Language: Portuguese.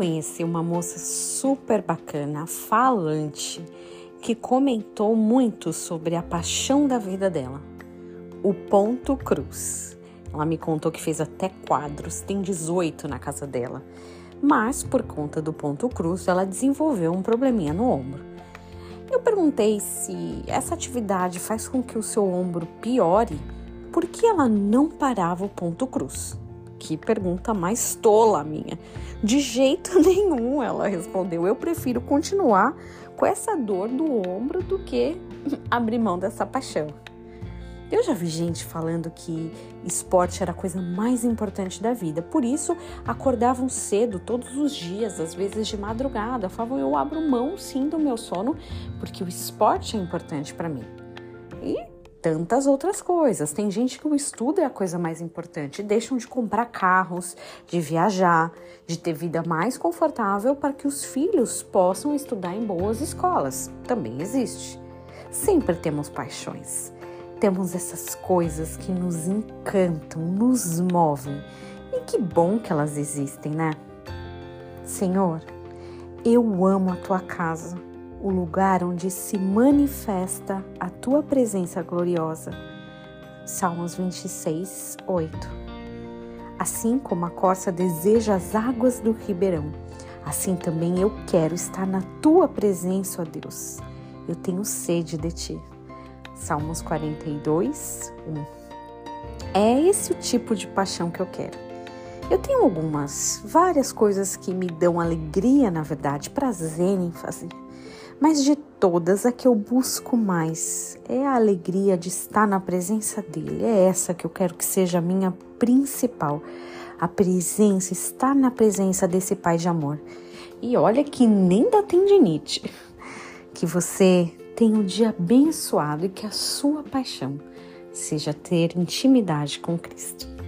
conheci uma moça super bacana, falante, que comentou muito sobre a paixão da vida dela, o ponto cruz. Ela me contou que fez até quadros, tem 18 na casa dela. Mas, por conta do ponto cruz, ela desenvolveu um probleminha no ombro. Eu perguntei se essa atividade faz com que o seu ombro piore, por que ela não parava o ponto cruz? Que pergunta mais tola minha. De jeito nenhum, ela respondeu. Eu prefiro continuar com essa dor do ombro do que abrir mão dessa paixão. Eu já vi gente falando que esporte era a coisa mais importante da vida, por isso acordavam cedo todos os dias, às vezes de madrugada. Falavam: eu abro mão sim do meu sono porque o esporte é importante para mim. E tantas outras coisas. Tem gente que o estudo é a coisa mais importante, deixam de comprar carros, de viajar, de ter vida mais confortável para que os filhos possam estudar em boas escolas. Também existe. Sempre temos paixões temos essas coisas que nos encantam, nos movem. E que bom que elas existem, né? Senhor, eu amo a tua casa, o lugar onde se manifesta a tua presença gloriosa. Salmos 26, 8. Assim como a corça deseja as águas do ribeirão, assim também eu quero estar na tua presença, ó Deus. Eu tenho sede de ti. Salmos 42, 1. É esse o tipo de paixão que eu quero. Eu tenho algumas, várias coisas que me dão alegria, na verdade, prazer em fazer. Mas de todas, a que eu busco mais é a alegria de estar na presença dele. É essa que eu quero que seja a minha principal. A presença, estar na presença desse Pai de amor. E olha que nem da tendinite. Que você tenha um dia abençoado e que a sua paixão seja ter intimidade com Cristo.